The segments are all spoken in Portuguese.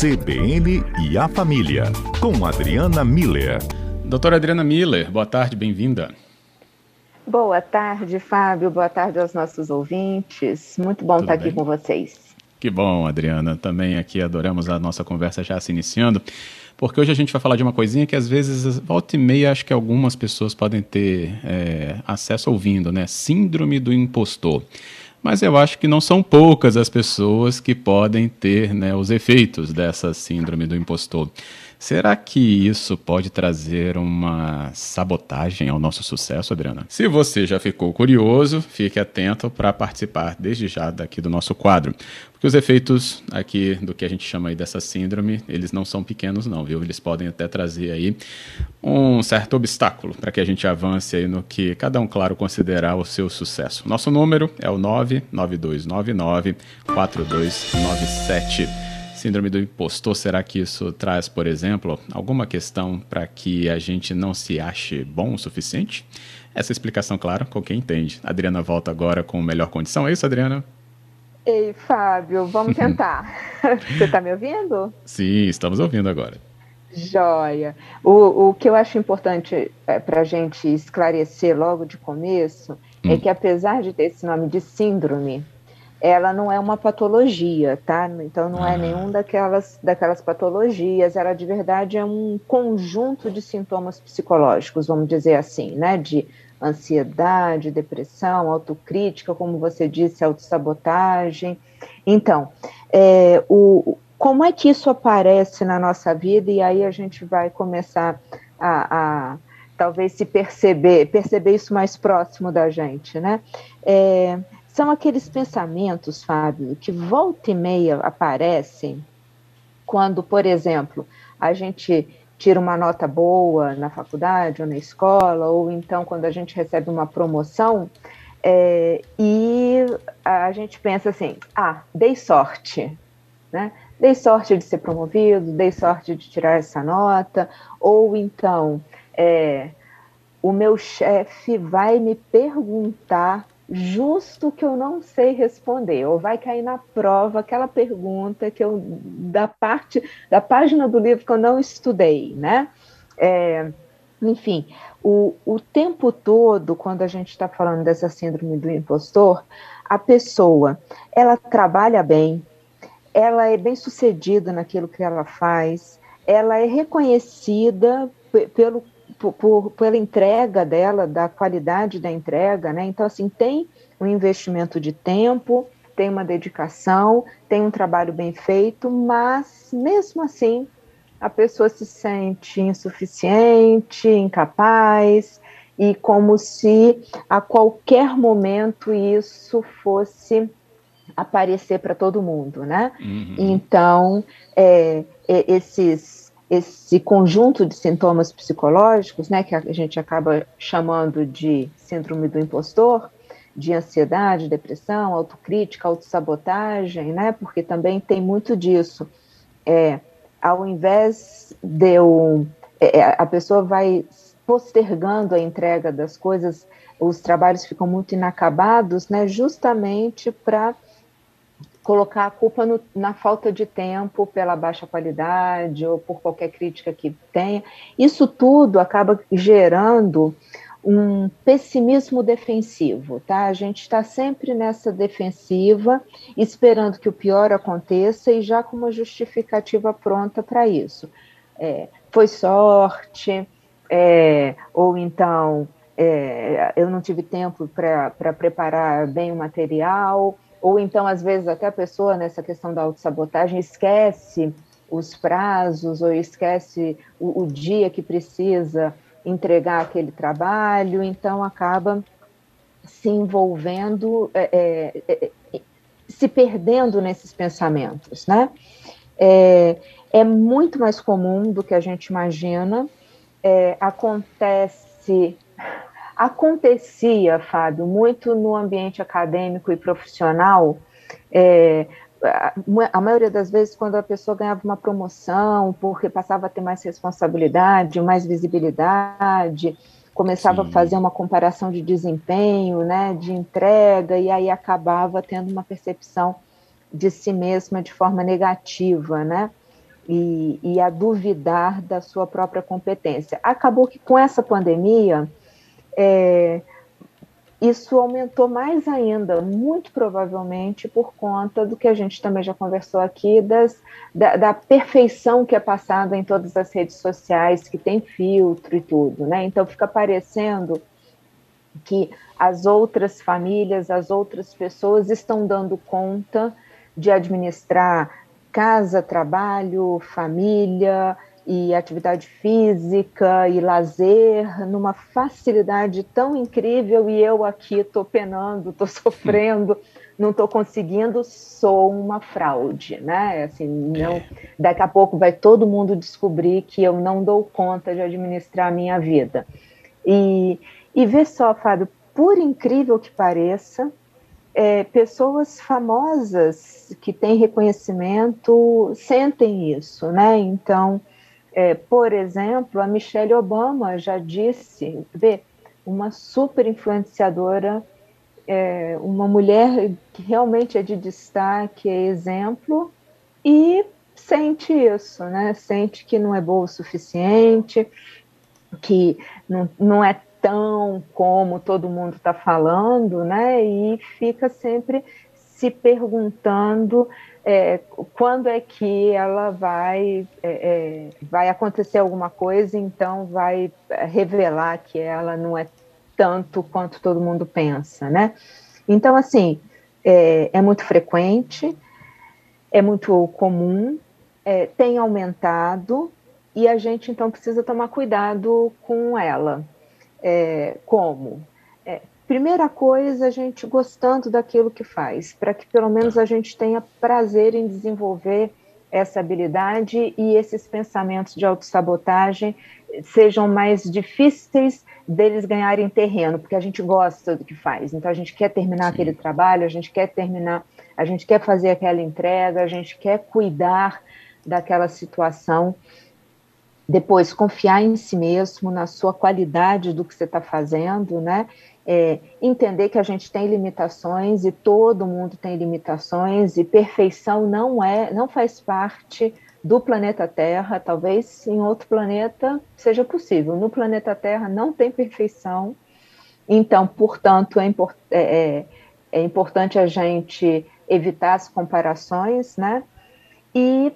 CBN e a Família, com Adriana Miller. Doutora Adriana Miller, boa tarde, bem-vinda. Boa tarde, Fábio. Boa tarde aos nossos ouvintes. Muito bom Tudo estar bem? aqui com vocês. Que bom, Adriana. Também aqui adoramos a nossa conversa já se iniciando, porque hoje a gente vai falar de uma coisinha que às vezes, volta e meia, acho que algumas pessoas podem ter é, acesso ouvindo, né? Síndrome do impostor mas eu acho que não são poucas as pessoas que podem ter né, os efeitos dessa síndrome do impostor. Será que isso pode trazer uma sabotagem ao nosso sucesso, Adriana? Se você já ficou curioso, fique atento para participar desde já daqui do nosso quadro. Porque os efeitos aqui do que a gente chama aí dessa síndrome, eles não são pequenos não, viu? Eles podem até trazer aí um certo obstáculo para que a gente avance aí no que cada um, claro, considerar o seu sucesso. Nosso número é o 99299 4297. Síndrome do impostor, será que isso traz, por exemplo, alguma questão para que a gente não se ache bom o suficiente? Essa explicação, claro, com quem entende. A Adriana volta agora com melhor condição, é isso, Adriana? Ei, Fábio, vamos tentar. Você está me ouvindo? Sim, estamos ouvindo agora. Joia. O, o que eu acho importante é, para a gente esclarecer logo de começo é hum. é que, apesar de ter esse nome de síndrome, ela não é uma patologia, tá? Então não é ah. nenhum daquelas, daquelas patologias, ela de verdade é um conjunto de sintomas psicológicos, vamos dizer assim, né? De ansiedade, depressão, autocrítica, como você disse, autossabotagem. Então, é, o, como é que isso aparece na nossa vida? E aí a gente vai começar a, a talvez se perceber, perceber isso mais próximo da gente, né? É, são aqueles pensamentos, Fábio, que volta e meia aparecem quando, por exemplo, a gente tira uma nota boa na faculdade ou na escola, ou então quando a gente recebe uma promoção é, e a gente pensa assim: ah, dei sorte, né? Dei sorte de ser promovido, dei sorte de tirar essa nota, ou então é, o meu chefe vai me perguntar justo que eu não sei responder, ou vai cair na prova aquela pergunta que eu da parte da página do livro que eu não estudei, né? É, enfim, o, o tempo todo, quando a gente está falando dessa síndrome do impostor, a pessoa ela trabalha bem, ela é bem sucedida naquilo que ela faz, ela é reconhecida pelo por, por, pela entrega dela, da qualidade da entrega, né? Então, assim, tem um investimento de tempo, tem uma dedicação, tem um trabalho bem feito, mas mesmo assim a pessoa se sente insuficiente, incapaz, e como se a qualquer momento isso fosse aparecer para todo mundo, né? Uhum. Então, é, é, esses esse conjunto de sintomas psicológicos, né, que a gente acaba chamando de síndrome do impostor, de ansiedade, depressão, autocrítica, autossabotagem, né, porque também tem muito disso. É, ao invés de eu, é, é a pessoa vai postergando a entrega das coisas, os trabalhos ficam muito inacabados, né, justamente para colocar a culpa no, na falta de tempo, pela baixa qualidade ou por qualquer crítica que tenha. Isso tudo acaba gerando um pessimismo defensivo, tá? A gente está sempre nessa defensiva, esperando que o pior aconteça e já com uma justificativa pronta para isso. É, foi sorte, é, ou então é, eu não tive tempo para preparar bem o material, ou então, às vezes, até a pessoa, nessa questão da autossabotagem, esquece os prazos ou esquece o, o dia que precisa entregar aquele trabalho, então acaba se envolvendo, é, é, é, se perdendo nesses pensamentos, né? É, é, muito mais comum do que a gente imagina, é, acontece acontecia, Fábio, muito no ambiente acadêmico e profissional. É, a maioria das vezes, quando a pessoa ganhava uma promoção, porque passava a ter mais responsabilidade, mais visibilidade, começava Sim. a fazer uma comparação de desempenho, né, de entrega, e aí acabava tendo uma percepção de si mesma de forma negativa, né? e, e, a duvidar da sua própria competência. Acabou que com essa pandemia, é, isso aumentou mais ainda, muito provavelmente por conta do que a gente também já conversou aqui, das, da, da, perfeição que é passada em todas as redes sociais, que tem filtro e tudo, né? Então fica parecendo que as outras famílias, as outras pessoas estão dando conta de administrar casa, trabalho, família, e atividade física e lazer numa facilidade tão incrível e eu aqui estou penando, estou sofrendo, não estou conseguindo, sou uma fraude, né? Assim, não, daqui a pouco vai todo mundo descobrir que eu não dou conta de administrar a minha vida. E, e vê só, Fábio, por incrível que pareça, é, pessoas famosas que têm reconhecimento sentem isso, né? Então, é, por exemplo, a Michelle Obama já disse, vê, uma super influenciadora, é, uma mulher que realmente é de destaque, é exemplo, e sente isso, né? Sente que não é boa o suficiente, que não, não é tão como todo mundo está falando, né? E fica sempre se perguntando é, quando é que ela vai, é, é, vai acontecer alguma coisa, então vai revelar que ela não é tanto quanto todo mundo pensa, né? Então, assim, é, é muito frequente, é muito comum, é, tem aumentado e a gente então precisa tomar cuidado com ela. É, como? Primeira coisa, a gente gostando daquilo que faz, para que pelo menos a gente tenha prazer em desenvolver essa habilidade e esses pensamentos de autossabotagem sejam mais difíceis deles ganharem terreno, porque a gente gosta do que faz. Então a gente quer terminar Sim. aquele trabalho, a gente quer terminar, a gente quer fazer aquela entrega, a gente quer cuidar daquela situação. Depois, confiar em si mesmo, na sua qualidade do que você está fazendo, né? é, entender que a gente tem limitações e todo mundo tem limitações e perfeição não é, não faz parte do planeta Terra. Talvez em outro planeta seja possível. No planeta Terra não tem perfeição. Então, portanto, é, import é, é, é importante a gente evitar as comparações, né? E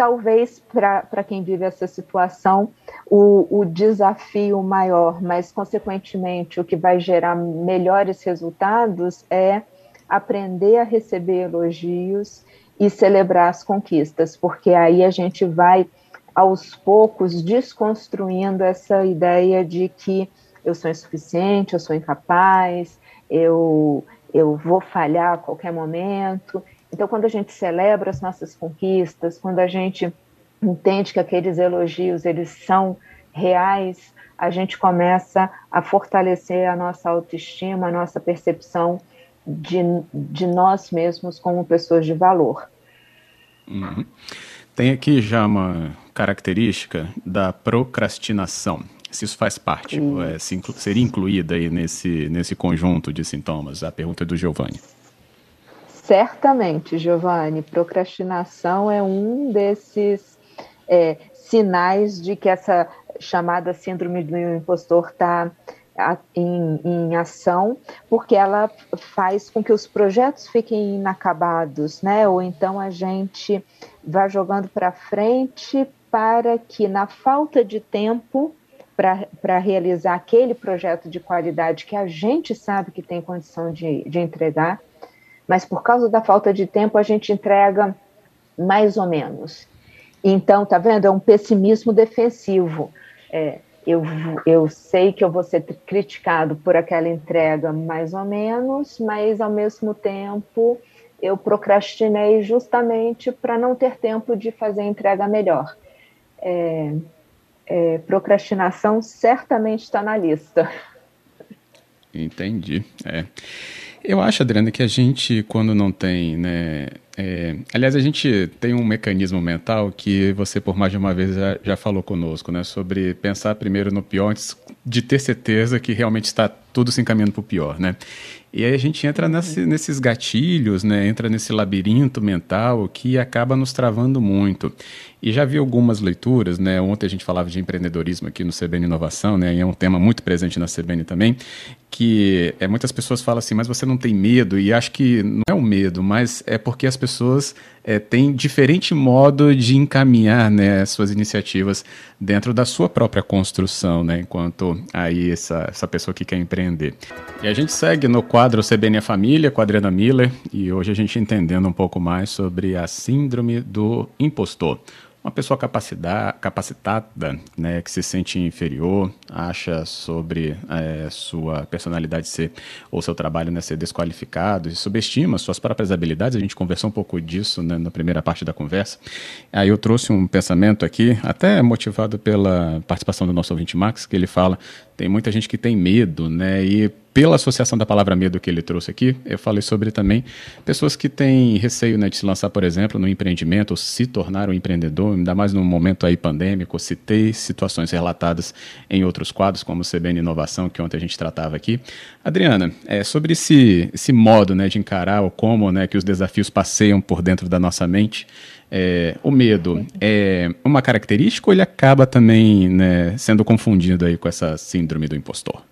talvez para quem vive essa situação, o, o, desafio maior, mas consequentemente o que vai gerar melhores resultados é aprender a receber elogios e celebrar as conquistas, porque aí a gente vai aos poucos desconstruindo essa ideia de que eu sou insuficiente, eu sou incapaz, eu, eu vou falhar a qualquer momento. Então, quando a gente celebra as nossas conquistas, quando a gente entende que aqueles elogios eles são reais, a gente começa a fortalecer a nossa autoestima, a nossa percepção de, de nós mesmos como pessoas de valor. Uhum. Tem aqui já uma característica da procrastinação. Se isso faz parte, é, se inclu seria incluída aí nesse, nesse conjunto de sintomas? A pergunta é do Giovanni. Certamente, Giovanni, procrastinação é um desses é, sinais de que essa chamada síndrome do impostor está em, em, ação, porque ela faz com que os projetos fiquem inacabados, né? Ou então a gente vá jogando para frente para que, na falta de tempo para realizar aquele projeto de qualidade que a gente sabe que tem condição de, de entregar, mas por causa da falta de tempo a gente entrega mais ou menos. Então, tá vendo? É um pessimismo defensivo. É, eu, eu sei que eu vou ser criticado por aquela entrega mais ou menos, mas ao mesmo tempo eu procrastinei justamente para não ter tempo de fazer a entrega melhor. É, é, procrastinação certamente está na lista. Entendi. É. Eu acho, Adriana, que a gente, quando não tem, né? É, aliás, a gente tem um mecanismo mental que você, por mais de uma vez, já, já falou conosco, né? Sobre pensar primeiro no pior antes de ter certeza que realmente está tudo se encaminhando para o pior, né? E aí a gente entra nesse, nesses gatilhos, né? Entra nesse labirinto mental que acaba nos travando muito. E já vi algumas leituras, né? Ontem a gente falava de empreendedorismo aqui no CBN Inovação, né? E é um tema muito presente na CBN também, que é, muitas pessoas falam assim, mas você não tem medo? E acho que não é o medo, mas é porque as pessoas é, têm diferente modo de encaminhar né, suas iniciativas dentro da sua própria construção, né? Enquanto aí essa, essa pessoa que quer empreender. E a gente segue no quadro CBN a Família com a Adriana Miller e hoje a gente entendendo um pouco mais sobre a síndrome do impostor uma pessoa capacitada, né, que se sente inferior, acha sobre é, sua personalidade ser ou seu trabalho né, ser desqualificado e subestima suas próprias habilidades. A gente conversou um pouco disso né, na primeira parte da conversa. Aí eu trouxe um pensamento aqui, até motivado pela participação do nosso ouvinte Max, que ele fala tem muita gente que tem medo, né? E pela associação da palavra medo que ele trouxe aqui, eu falei sobre também pessoas que têm receio né, de se lançar, por exemplo, no empreendimento, ou se tornar um empreendedor, ainda mais num momento aí pandêmico. Citei situações relatadas em outros quadros, como o CBN Inovação, que ontem a gente tratava aqui. Adriana, é, sobre esse, esse modo né, de encarar ou como né, que os desafios passeiam por dentro da nossa mente, é, o medo é uma característica ou ele acaba também né, sendo confundido aí com essa síndrome do impostor?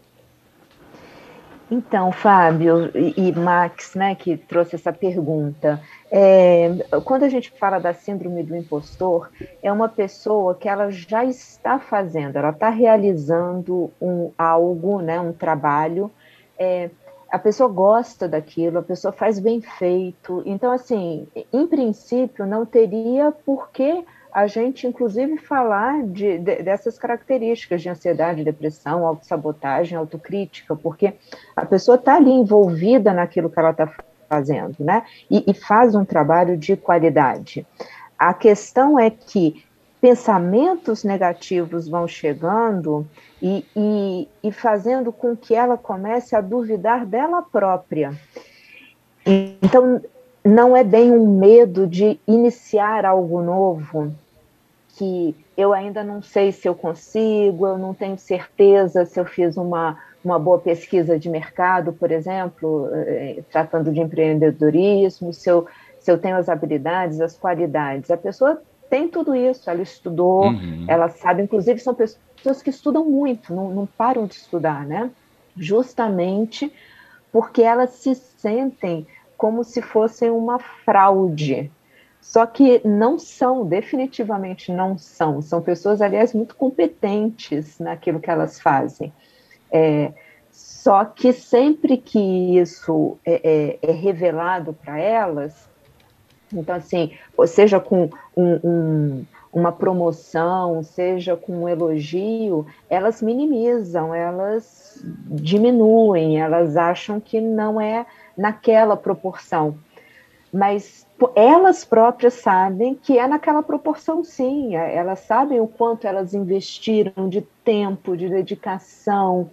Então, Fábio e Max, né, que trouxe essa pergunta, é, quando a gente fala da síndrome do impostor, é uma pessoa que ela já está fazendo, ela está realizando um algo, né, um trabalho, é, a pessoa gosta daquilo, a pessoa faz bem feito. Então, assim, em princípio, não teria por que a gente, inclusive, falar de, de, dessas características de ansiedade, depressão, autossabotagem, autocrítica, porque a pessoa está ali envolvida naquilo que ela está fazendo, né? E, e faz um trabalho de qualidade. A questão é que pensamentos negativos vão chegando e, e, e, fazendo com que ela comece a duvidar dela própria. Então, não é bem um medo de iniciar algo novo, que eu ainda não sei se eu consigo, eu não tenho certeza se eu fiz uma, uma boa pesquisa de mercado, por exemplo, eh, tratando de empreendedorismo, se eu, se eu tenho as habilidades, as qualidades. A pessoa tem tudo isso, ela estudou, uhum. ela sabe, inclusive são pessoas que estudam muito, não, não param de estudar, né? Justamente porque elas se sentem como se fossem uma fraude. Só que não são, definitivamente não são. São pessoas, aliás, muito competentes naquilo que elas fazem. É, só que sempre que isso é, é, é revelado para elas, então, assim, seja com um, um, uma promoção, seja com um elogio, elas minimizam, elas diminuem, elas acham que não é naquela proporção. Mas elas próprias sabem que é naquela proporção, sim. É, elas sabem o quanto elas investiram de tempo, de dedicação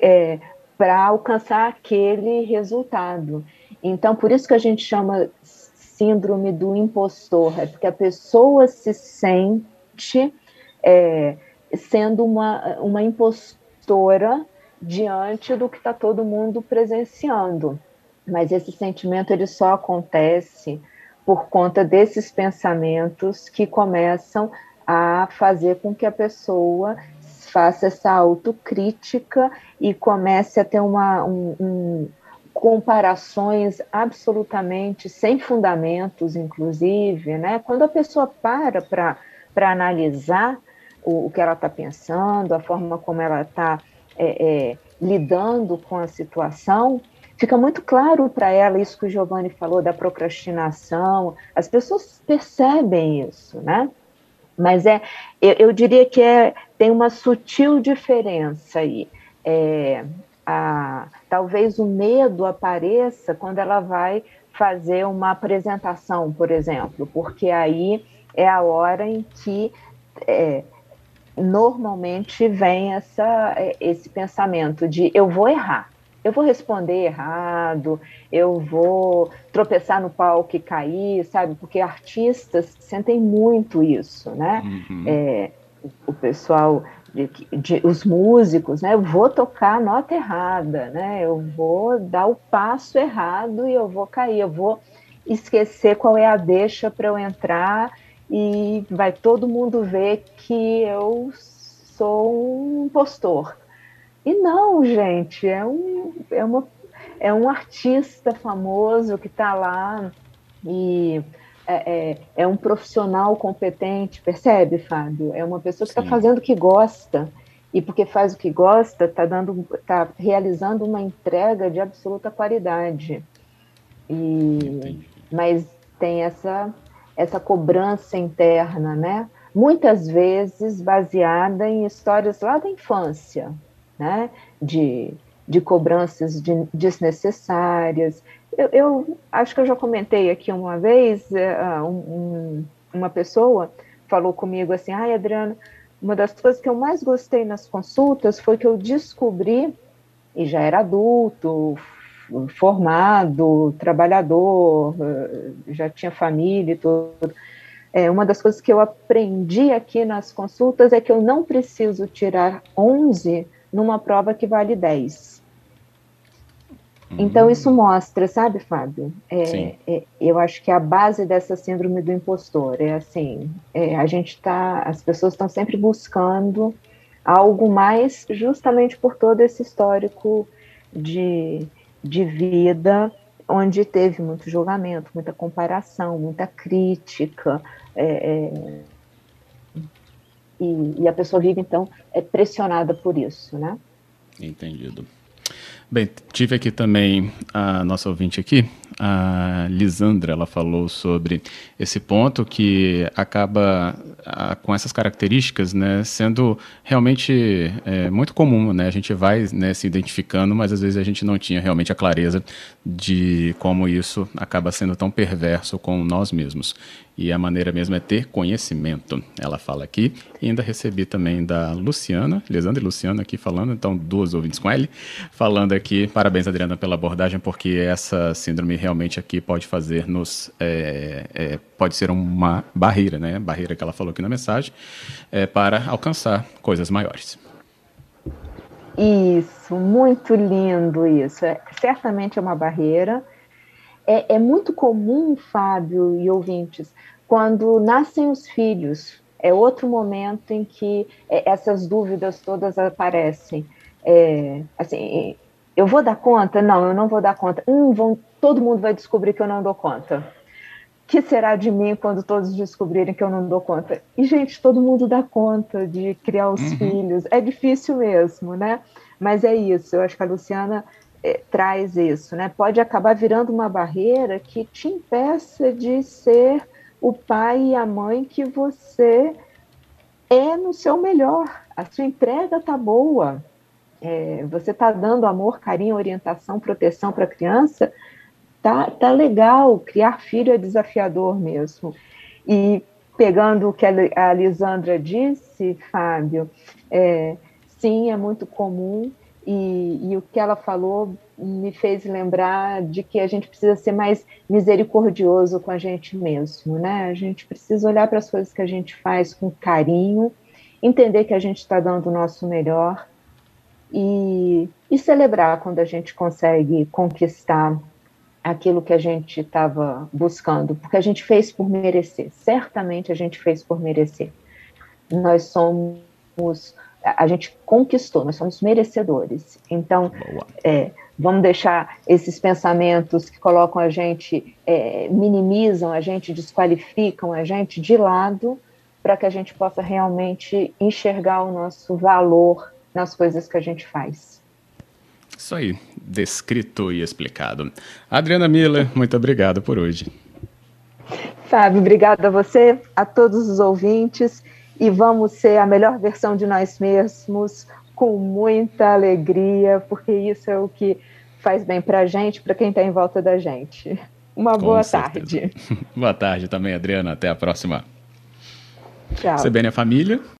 é, para alcançar aquele resultado. Então, por isso que a gente chama síndrome do impostor, é porque a pessoa se sente é, sendo uma, uma impostora diante do que está todo mundo presenciando. Mas esse sentimento ele só acontece por conta desses pensamentos que começam a fazer com que a pessoa faça essa autocrítica e comece a ter uma, um, um, comparações absolutamente sem fundamentos, inclusive, né? Quando a pessoa para para analisar o, o, que ela está pensando, a forma como ela está é, é, lidando com a situação, fica muito claro para ela isso que o Giovanni falou da procrastinação. As pessoas percebem isso, né? Mas é, eu, eu diria que é, tem uma sutil diferença aí. É, a, talvez o medo apareça quando ela vai fazer uma apresentação, por exemplo, porque aí é a hora em que é, normalmente vem essa, é, esse pensamento de eu vou errar, eu vou responder errado, eu vou tropeçar no palco e cair, sabe? Porque artistas sentem muito isso, né? Uhum. É, o pessoal de, de, os músicos, né? Eu vou tocar a nota errada, né? Eu vou dar o passo errado e eu vou cair, eu vou esquecer qual é a deixa para eu entrar e vai todo mundo ver que eu sou um impostor. E não, gente, é um, é uma, é um artista famoso que está lá e é, é, é, um profissional competente, percebe, Fábio? É uma pessoa que está fazendo o que gosta e porque faz o que gosta, está dando, está realizando uma entrega de absoluta qualidade. E, mas tem essa essa cobrança interna, né? Muitas vezes baseada em histórias lá da infância, né? De, de cobranças de, desnecessárias. Eu, eu, acho que eu já comentei aqui uma vez, uh, um, uma pessoa falou comigo assim, ai, Adriana, uma das coisas que eu mais gostei nas consultas foi que eu descobri, e já era adulto, formado, trabalhador, eh, já tinha família e tudo. É, uma das coisas que eu aprendi aqui nas consultas é que eu não preciso tirar 11 numa prova que vale 10. Então, isso hum. mostra, sabe, Fábio? É, é, eu acho que a base dessa síndrome do impostor é assim: é, a gente está, as pessoas estão sempre buscando algo mais, justamente por todo esse histórico de de vida onde teve muito julgamento, muita comparação, muita crítica, é, é, e, e, a pessoa vive, então, é pressionada por isso, né? Entendido. Bem, tive aqui também a nossa ouvinte aqui, a Lisandra, ela falou sobre esse ponto que acaba a, com essas características, né, sendo realmente é, muito comum, né, a gente vai né, se identificando, mas às vezes a gente não tinha realmente a clareza de como isso acaba sendo tão perverso com nós mesmos. E a maneira mesmo é ter conhecimento. Ela fala aqui. E ainda recebi também da Luciana, Lisandra e Luciana aqui falando, então duas ouvintes com ele, falando aqui. Parabéns, Adriana, pela abordagem, porque essa síndrome realmente aqui pode fazer nos. É, é, pode ser uma barreira, né? Barreira que ela falou aqui na mensagem, é, para alcançar coisas maiores. Isso, muito lindo isso. É, certamente é uma barreira. É, é, muito comum, Fábio e ouvintes, quando nascem os filhos, é outro momento em que é, essas dúvidas todas aparecem. É, assim, eu vou dar conta? Não, eu não vou dar conta. Hum, vão, todo mundo vai descobrir que eu não dou conta que será de mim quando todos descobrirem que eu não dou conta? E, gente, todo mundo dá conta de criar os uhum. filhos. É difícil mesmo, né? Mas é isso. Eu acho que a Luciana é, traz isso, né? Pode acabar virando uma barreira que te impeça de ser o pai e a mãe que você é no seu melhor. A sua entrega tá boa. É, você está dando amor, carinho, orientação, proteção para a criança tá, tá legal, criar filho é desafiador mesmo. E pegando o que a Lisandra disse, Fábio, é, sim, é muito comum, e, e, o que ela falou me fez lembrar de que a gente precisa ser mais misericordioso com a gente mesmo, né? A gente precisa olhar para as coisas que a gente faz com carinho, entender que a gente está dando o nosso melhor e, e celebrar quando a gente consegue conquistar aquilo que a gente estava buscando, porque a gente fez por merecer, certamente a gente fez por merecer. Nós somos, a gente conquistou, nós somos merecedores. Então, é, vamos deixar esses pensamentos que colocam a gente, é, minimizam a gente, desqualificam a gente de lado, para que a gente possa realmente enxergar o nosso valor nas coisas que a gente faz. Isso aí, descrito e explicado. Adriana Miller, muito obrigado por hoje. Fábio, obrigado a você, a todos os ouvintes, e vamos ser a melhor versão de nós mesmos, com muita alegria, porque isso é o que faz bem para a gente, para quem está em volta da gente. Uma com boa certeza. tarde. boa tarde também, Adriana. Até a próxima. Tchau. CBN a Família